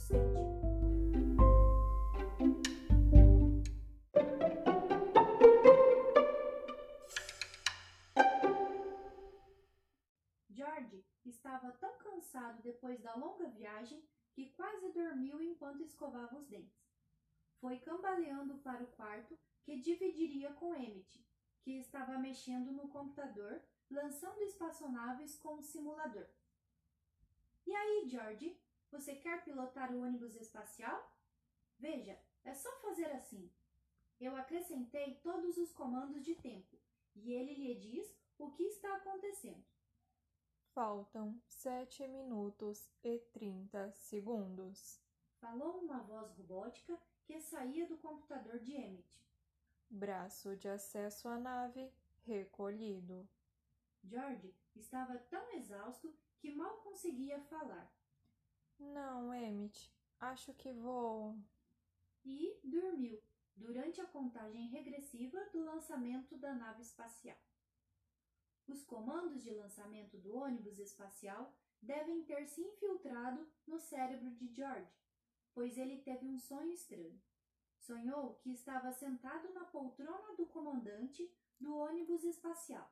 episódio 7. George estava tão cansado depois da longa viagem que quase dormiu enquanto escovava os dentes. Foi cambaleando para o quarto que dividiria com Emmett, que estava mexendo no computador, lançando espaçonaves com um simulador. E aí, George, você quer pilotar o ônibus espacial? Veja, é só fazer assim. Eu acrescentei todos os comandos de tempo e ele lhe diz o que está acontecendo. Faltam sete minutos e trinta segundos. Falou uma voz robótica que saía do computador de Emmett. Braço de acesso à nave recolhido. George estava tão exausto que mal conseguia falar Não, Emmett, acho que vou. e dormiu durante a contagem regressiva do lançamento da nave espacial. Os comandos de lançamento do ônibus espacial devem ter se infiltrado no cérebro de George, pois ele teve um sonho estranho. Sonhou que estava sentado na poltrona do comandante do ônibus espacial,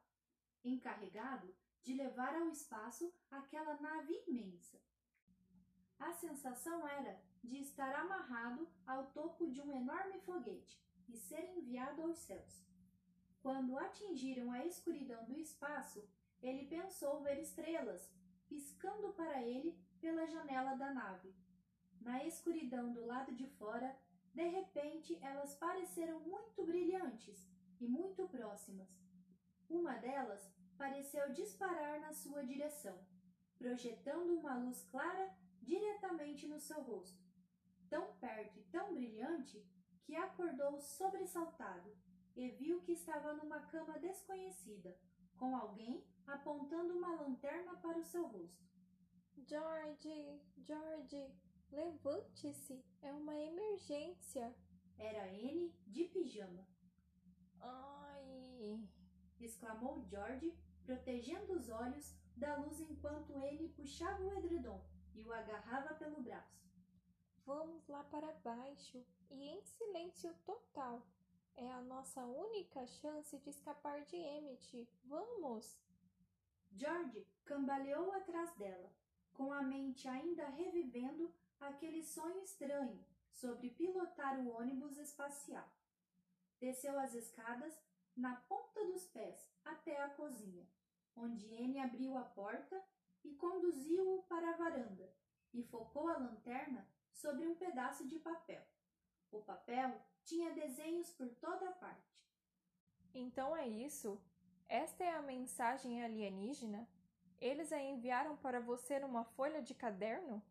encarregado de levar ao espaço aquela nave imensa. A sensação era de estar amarrado ao topo de um enorme foguete e ser enviado aos céus. Quando atingiram a escuridão do espaço, ele pensou ver estrelas piscando para ele pela janela da nave. Na escuridão do lado de fora, de repente elas pareceram muito brilhantes e muito próximas. Uma delas pareceu disparar na sua direção, projetando uma luz clara diretamente no seu rosto, tão perto e tão brilhante que acordou sobressaltado e viu que estava numa cama desconhecida, com alguém apontando uma lanterna para o seu rosto. George, George, levante-se, é uma emergência. Era Anne de pijama, Ai, exclamou George, protegendo os olhos da luz enquanto ele puxava o edredom e o agarrava pelo braço. vamos lá para baixo e em silêncio total. É a nossa única chance de escapar de Emmett. Vamos! George cambaleou atrás dela, com a mente ainda revivendo aquele sonho estranho sobre pilotar o ônibus espacial. Desceu as escadas na ponta dos pés até a cozinha, onde Anne abriu a porta e conduziu-o para a varanda e focou a lanterna sobre um pedaço de papel. O papel tinha desenhos por toda parte. Então é isso? Esta é a mensagem alienígena? Eles a enviaram para você numa folha de caderno?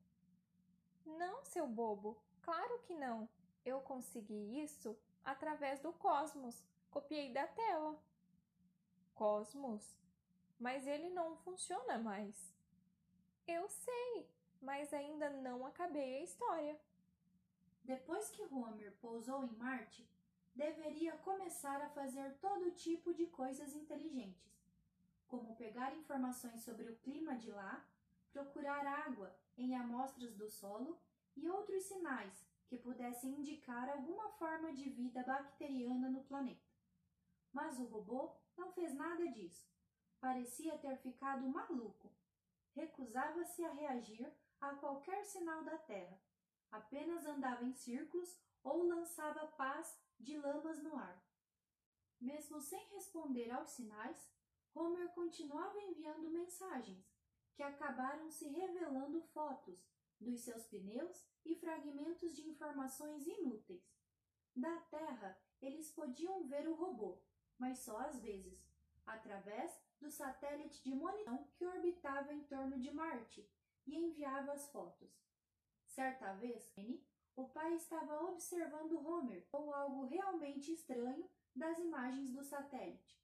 Não, seu bobo, claro que não. Eu consegui isso através do Cosmos. Copiei da tela. Cosmos? Mas ele não funciona mais. Eu sei, mas ainda não acabei a história. Depois que Homer pousou em Marte, deveria começar a fazer todo tipo de coisas inteligentes, como pegar informações sobre o clima de lá, procurar água em amostras do solo e outros sinais que pudessem indicar alguma forma de vida bacteriana no planeta. Mas o robô não fez nada disso. Parecia ter ficado maluco. Recusava-se a reagir a qualquer sinal da Terra. Apenas andava em círculos ou lançava pás de lamas no ar. Mesmo sem responder aos sinais, Homer continuava enviando mensagens, que acabaram se revelando fotos dos seus pneus e fragmentos de informações inúteis. Da Terra, eles podiam ver o robô, mas só às vezes, através do satélite de monição que orbitava em torno de Marte e enviava as fotos. Certa vez, o pai estava observando Homer ou algo realmente estranho das imagens do satélite.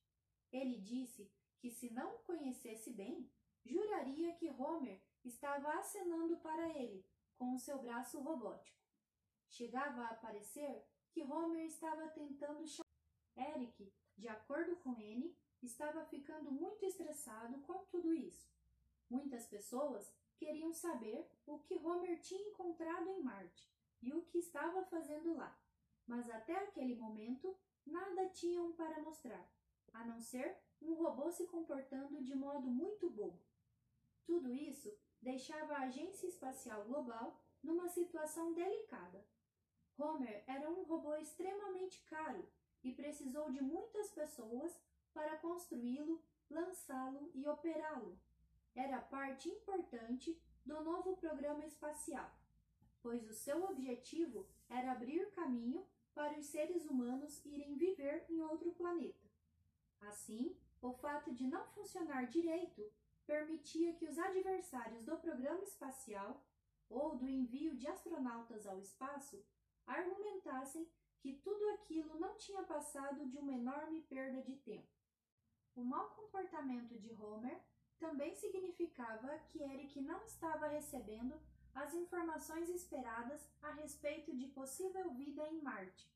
Ele disse que se não o conhecesse bem, juraria que Homer estava acenando para ele com o seu braço robótico. Chegava a parecer que Homer estava tentando chamar. Eric, de acordo com N, estava ficando muito estressado com tudo isso. Muitas pessoas queriam saber o que Homer tinha encontrado em Marte e o que estava fazendo lá, mas até aquele momento nada tinham para mostrar, a não ser um robô se comportando de modo muito bobo. Tudo isso deixava a Agência Espacial Global numa situação delicada. Homer era um robô extremamente caro e precisou de muitas pessoas para construí-lo, lançá-lo e operá-lo. Era parte importante do novo programa espacial, pois o seu objetivo era abrir caminho para os seres humanos irem viver em outro planeta. Assim, o fato de não funcionar direito permitia que os adversários do programa espacial ou do envio de astronautas ao espaço argumentassem que tudo aquilo não tinha passado de uma enorme perda de tempo. O mau comportamento de Homer também significava que Eric não estava recebendo as informações esperadas a respeito de possível vida em Marte.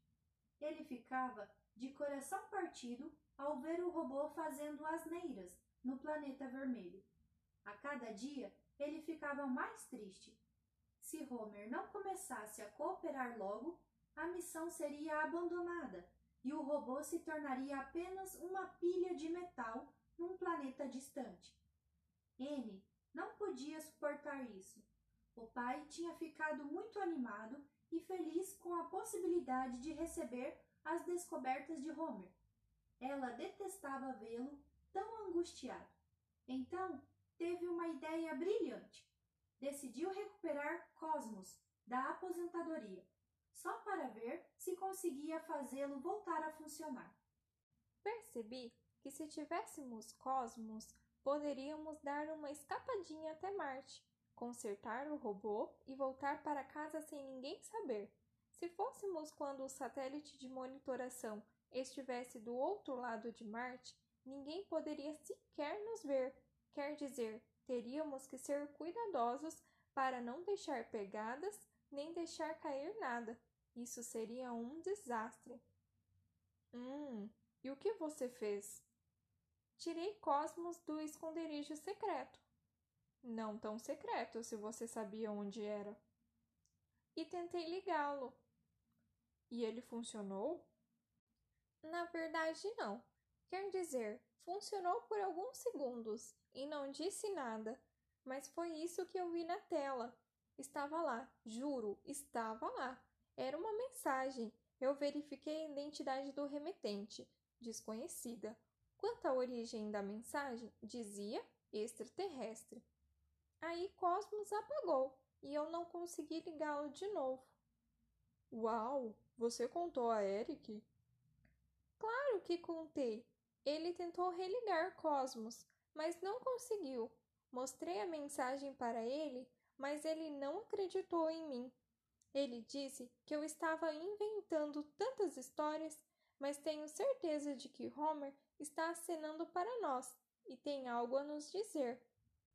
Ele ficava de coração partido ao ver o robô fazendo asneiras no planeta vermelho. A cada dia, ele ficava mais triste. Se Homer não começasse a cooperar logo, a missão seria abandonada e o robô se tornaria apenas uma pilha de metal num planeta distante. N não podia suportar isso. O pai tinha ficado muito animado e feliz com a possibilidade de receber as descobertas de Homer. Ela detestava vê-lo tão angustiado. Então, teve uma ideia brilhante. Decidiu recuperar Cosmos da aposentadoria, só para ver se conseguia fazê-lo voltar a funcionar. Percebi que se tivéssemos Cosmos, poderíamos dar uma escapadinha até Marte, consertar o robô e voltar para casa sem ninguém saber. Se fôssemos quando o satélite de monitoração estivesse do outro lado de Marte, ninguém poderia sequer nos ver. Quer dizer, teríamos que ser cuidadosos para não deixar pegadas nem deixar cair nada. Isso seria um desastre. Hum, e o que você fez? Tirei Cosmos do esconderijo secreto. Não tão secreto se você sabia onde era. E tentei ligá-lo. E ele funcionou? Na verdade, não. Quer dizer, funcionou por alguns segundos e não disse nada, mas foi isso que eu vi na tela. Estava lá, juro, estava lá. Era uma mensagem. Eu verifiquei a identidade do remetente, desconhecida. Quanto à origem da mensagem, dizia extraterrestre. Aí Cosmos apagou e eu não consegui ligá-lo de novo. Uau! Você contou a Eric? Claro que contei. Ele tentou religar Cosmos, mas não conseguiu. Mostrei a mensagem para ele, mas ele não acreditou em mim. Ele disse que eu estava inventando tantas histórias, mas tenho certeza de que Homer está acenando para nós e tem algo a nos dizer.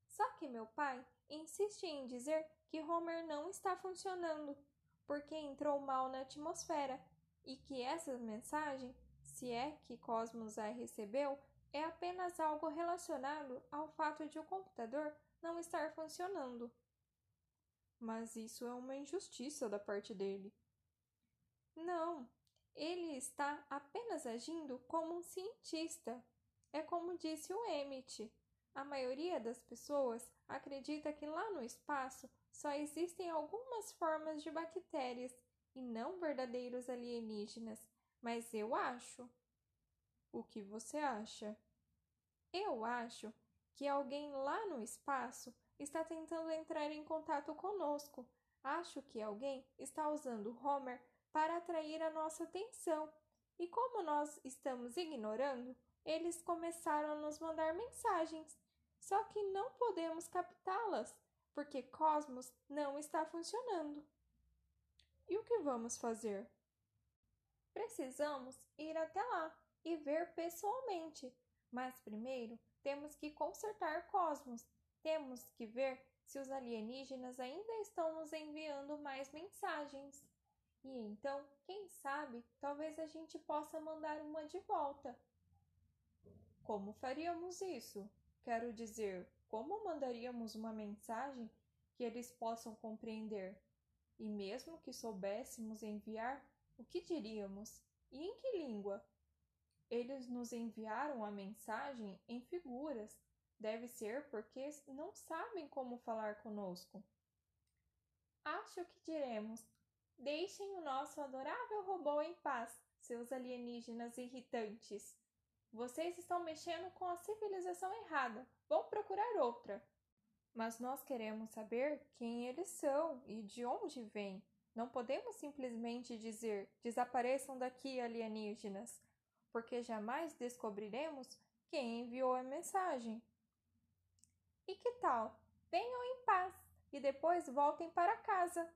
Só que meu pai insiste em dizer que Homer não está funcionando, porque entrou mal na atmosfera, e que essa mensagem se é que Cosmos a recebeu, é apenas algo relacionado ao fato de o computador não estar funcionando. Mas isso é uma injustiça da parte dele. Não, ele está apenas agindo como um cientista. É como disse o Emmett. A maioria das pessoas acredita que lá no espaço só existem algumas formas de bactérias e não verdadeiros alienígenas mas eu acho. O que você acha? Eu acho que alguém lá no espaço está tentando entrar em contato conosco. Acho que alguém está usando Homer para atrair a nossa atenção. E como nós estamos ignorando, eles começaram a nos mandar mensagens. Só que não podemos captá-las, porque Cosmos não está funcionando. E o que vamos fazer? Precisamos ir até lá e ver pessoalmente, mas primeiro temos que consertar Cosmos. Temos que ver se os alienígenas ainda estão nos enviando mais mensagens. E então, quem sabe, talvez a gente possa mandar uma de volta. Como faríamos isso? Quero dizer, como mandaríamos uma mensagem que eles possam compreender? E mesmo que soubéssemos enviar, o que diríamos? E em que língua? Eles nos enviaram a mensagem em figuras. Deve ser porque não sabem como falar conosco. Acho que diremos: deixem o nosso adorável robô em paz, seus alienígenas irritantes. Vocês estão mexendo com a civilização errada. Vão procurar outra. Mas nós queremos saber quem eles são e de onde vêm. Não podemos simplesmente dizer desapareçam daqui, alienígenas, porque jamais descobriremos quem enviou a mensagem. E que tal? Venham em paz e depois voltem para casa.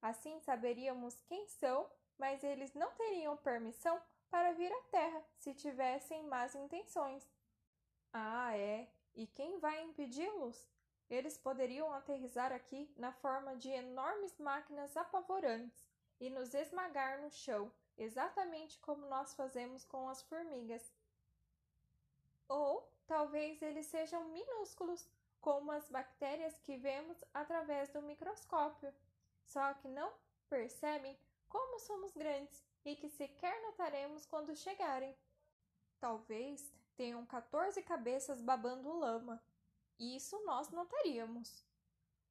Assim saberíamos quem são, mas eles não teriam permissão para vir à Terra se tivessem más intenções. Ah, é? E quem vai impedi-los? Eles poderiam aterrizar aqui na forma de enormes máquinas apavorantes e nos esmagar no chão, exatamente como nós fazemos com as formigas. Ou talvez eles sejam minúsculos, como as bactérias que vemos através do microscópio, só que não percebem como somos grandes e que sequer notaremos quando chegarem. Talvez tenham 14 cabeças babando lama isso nós notaríamos.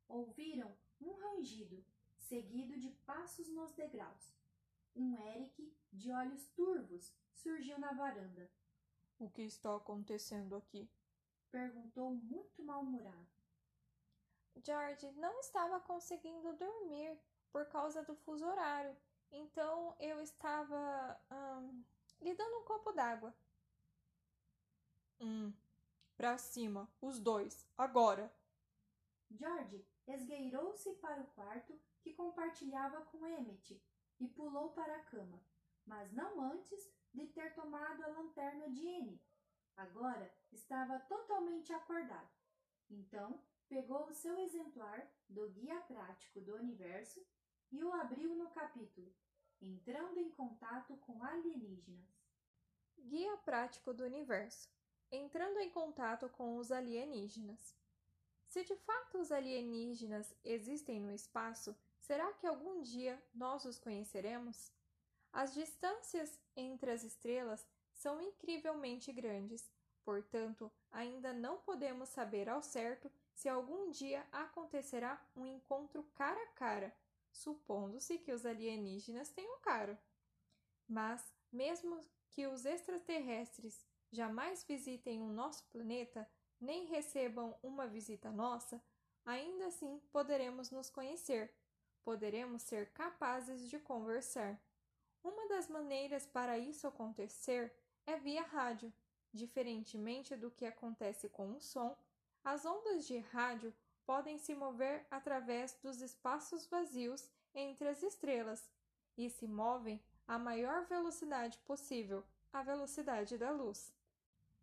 Ouviram um rangido, seguido de passos nos degraus. Um Eric, de olhos turvos, surgiu na varanda. O que está acontecendo aqui? Perguntou muito mal-humorado. George não estava conseguindo dormir por causa do fuso horário, então eu estava hum, lhe dando um copo d'água. Hum, Pra cima, os dois, agora! George esgueirou-se para o quarto que compartilhava com Emmett e pulou para a cama, mas não antes de ter tomado a lanterna de Anne. Agora estava totalmente acordado. Então, pegou o seu exemplar do Guia Prático do Universo e o abriu no capítulo Entrando em Contato com Alienígenas. Guia Prático do Universo entrando em contato com os alienígenas. Se de fato os alienígenas existem no espaço, será que algum dia nós os conheceremos? As distâncias entre as estrelas são incrivelmente grandes, portanto, ainda não podemos saber ao certo se algum dia acontecerá um encontro cara a cara, supondo-se que os alienígenas tenham cara. Mas, mesmo que os extraterrestres jamais visitem o nosso planeta, nem recebam uma visita nossa, ainda assim poderemos nos conhecer, poderemos ser capazes de conversar. Uma das maneiras para isso acontecer é via rádio. Diferentemente do que acontece com o som, as ondas de rádio podem se mover através dos espaços vazios entre as estrelas e se movem à maior velocidade possível, a velocidade da luz.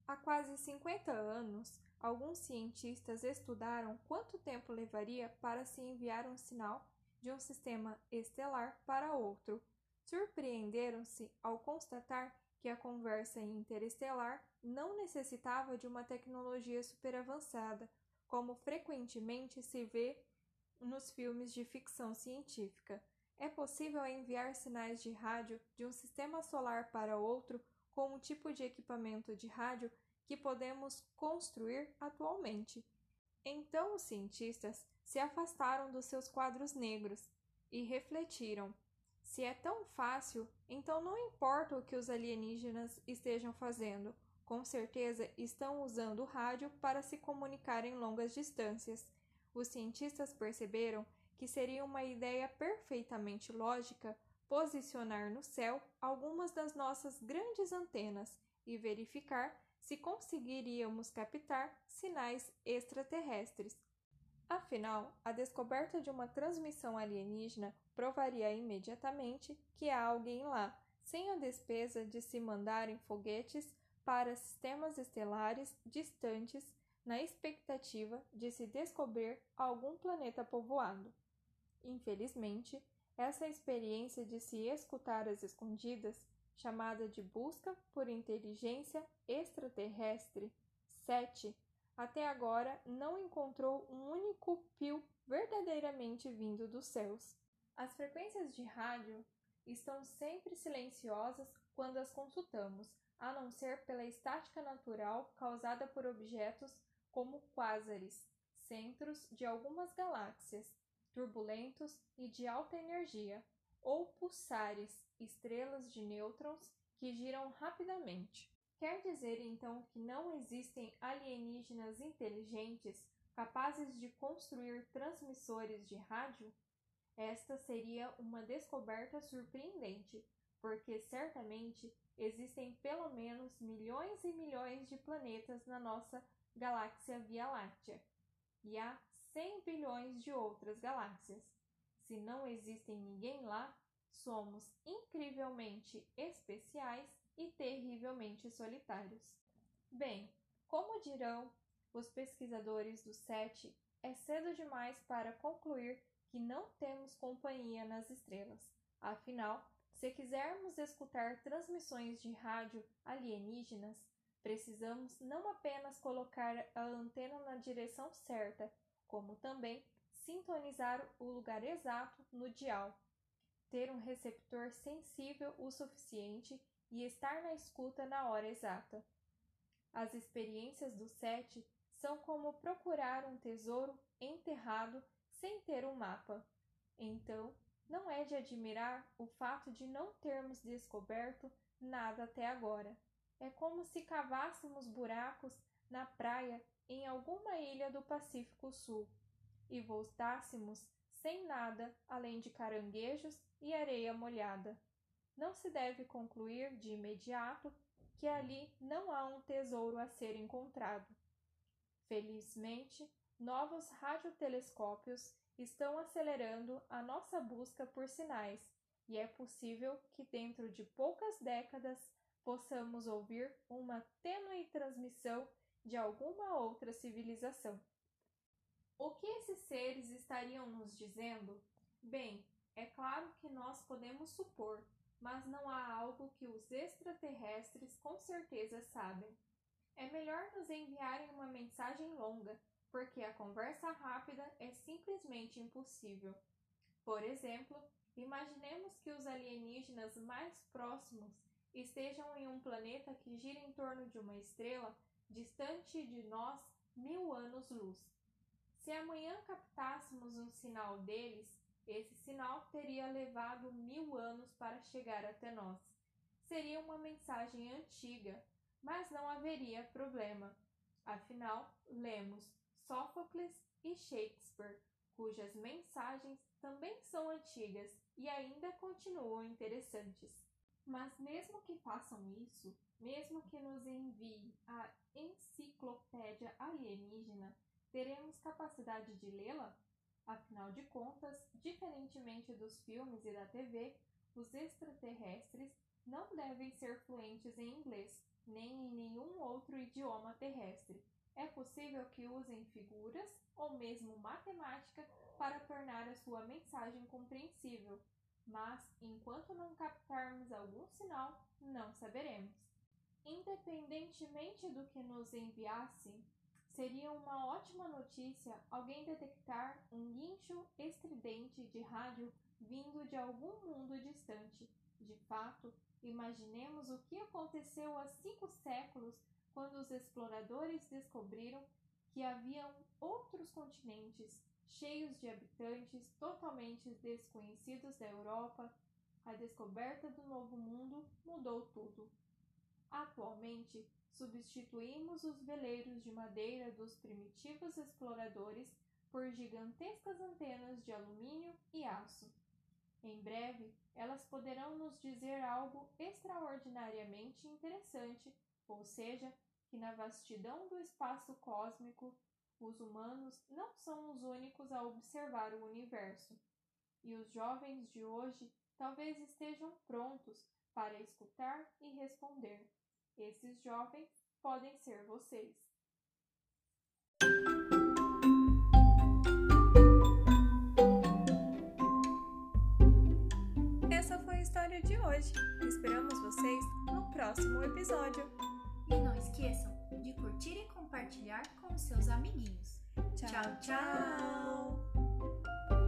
Há quase 50 anos, alguns cientistas estudaram quanto tempo levaria para se enviar um sinal de um sistema estelar para outro. Surpreenderam-se ao constatar que a conversa interestelar não necessitava de uma tecnologia superavançada, como frequentemente se vê nos filmes de ficção científica. É possível enviar sinais de rádio de um sistema solar para outro com um tipo de equipamento de rádio que podemos construir atualmente. Então os cientistas se afastaram dos seus quadros negros e refletiram: se é tão fácil, então não importa o que os alienígenas estejam fazendo, com certeza estão usando o rádio para se comunicar em longas distâncias. Os cientistas perceberam que seria uma ideia perfeitamente lógica posicionar no céu algumas das nossas grandes antenas e verificar se conseguiríamos captar sinais extraterrestres. Afinal, a descoberta de uma transmissão alienígena provaria imediatamente que há alguém lá, sem a despesa de se mandarem foguetes para sistemas estelares distantes na expectativa de se descobrir algum planeta povoado. Infelizmente, essa experiência de se escutar às escondidas, chamada de busca por inteligência extraterrestre, 7, até agora não encontrou um único pio verdadeiramente vindo dos céus. As frequências de rádio estão sempre silenciosas quando as consultamos, a não ser pela estática natural causada por objetos como quásares, centros de algumas galáxias, turbulentos e de alta energia, ou pulsares, estrelas de nêutrons que giram rapidamente. Quer dizer então que não existem alienígenas inteligentes capazes de construir transmissores de rádio? Esta seria uma descoberta surpreendente, porque certamente existem pelo menos milhões e milhões de planetas na nossa galáxia Via Láctea, e há 100 bilhões de outras galáxias. Se não existem ninguém lá, somos incrivelmente especiais e terrivelmente solitários. Bem, como dirão os pesquisadores do SET, é cedo demais para concluir que não temos companhia nas estrelas. Afinal, se quisermos escutar transmissões de rádio alienígenas, precisamos não apenas colocar a antena na direção certa, como também sintonizar o lugar exato no dial, ter um receptor sensível o suficiente e estar na escuta na hora exata. As experiências do SET são como procurar um tesouro enterrado sem ter um mapa. Então, não é de admirar o fato de não termos descoberto nada até agora. É como se cavássemos buracos na praia em alguma ilha do Pacífico Sul e voltássemos sem nada além de caranguejos e areia molhada. Não se deve concluir de imediato que ali não há um tesouro a ser encontrado. Felizmente, novos radiotelescópios estão acelerando a nossa busca por sinais, e é possível que dentro de poucas décadas possamos ouvir uma tênue transmissão de alguma outra civilização. O que esses seres estariam nos dizendo? Bem, é claro que nós podemos supor, mas não há algo que os extraterrestres com certeza sabem. É melhor nos enviarem uma mensagem longa, porque a conversa rápida é simplesmente impossível. Por exemplo, imaginemos que os alienígenas mais próximos estejam em um planeta que gira em torno de uma estrela distante de nós mil anos-luz. Se amanhã captássemos um sinal deles, esse sinal teria levado mil anos para chegar até nós. Seria uma mensagem antiga, mas não haveria problema. Afinal, lemos Sófocles e Shakespeare, cujas mensagens também são antigas e ainda continuam interessantes. Mas mesmo que façam isso, mesmo que nos enviem a enciclopédia alienígena, teremos capacidade de lê-la? Afinal de contas, diferentemente dos filmes e da TV, os extraterrestres não devem ser fluentes em inglês, nem em nenhum outro idioma terrestre. É possível que usem figuras ou mesmo matemática para tornar a sua mensagem compreensível, mas enquanto não captarmos algum sinal, não saberemos. Independentemente do que nos enviassem, Seria uma ótima notícia alguém detectar um guincho estridente de rádio vindo de algum mundo distante. De fato, imaginemos o que aconteceu há cinco séculos quando os exploradores descobriram que haviam outros continentes cheios de habitantes totalmente desconhecidos da Europa. A descoberta do Novo Mundo mudou tudo. Atualmente, substituímos os veleiros de madeira dos primitivos exploradores por gigantescas antenas de alumínio e aço. Em breve, elas poderão nos dizer algo extraordinariamente interessante, ou seja, que na vastidão do espaço cósmico, os humanos não são os únicos a observar o universo. E os jovens de hoje talvez estejam prontos para escutar e responder. Esses jovens podem ser vocês. De hoje. Esperamos vocês no próximo episódio. E não esqueçam de curtir e compartilhar com seus amiguinhos. tchau. tchau. tchau.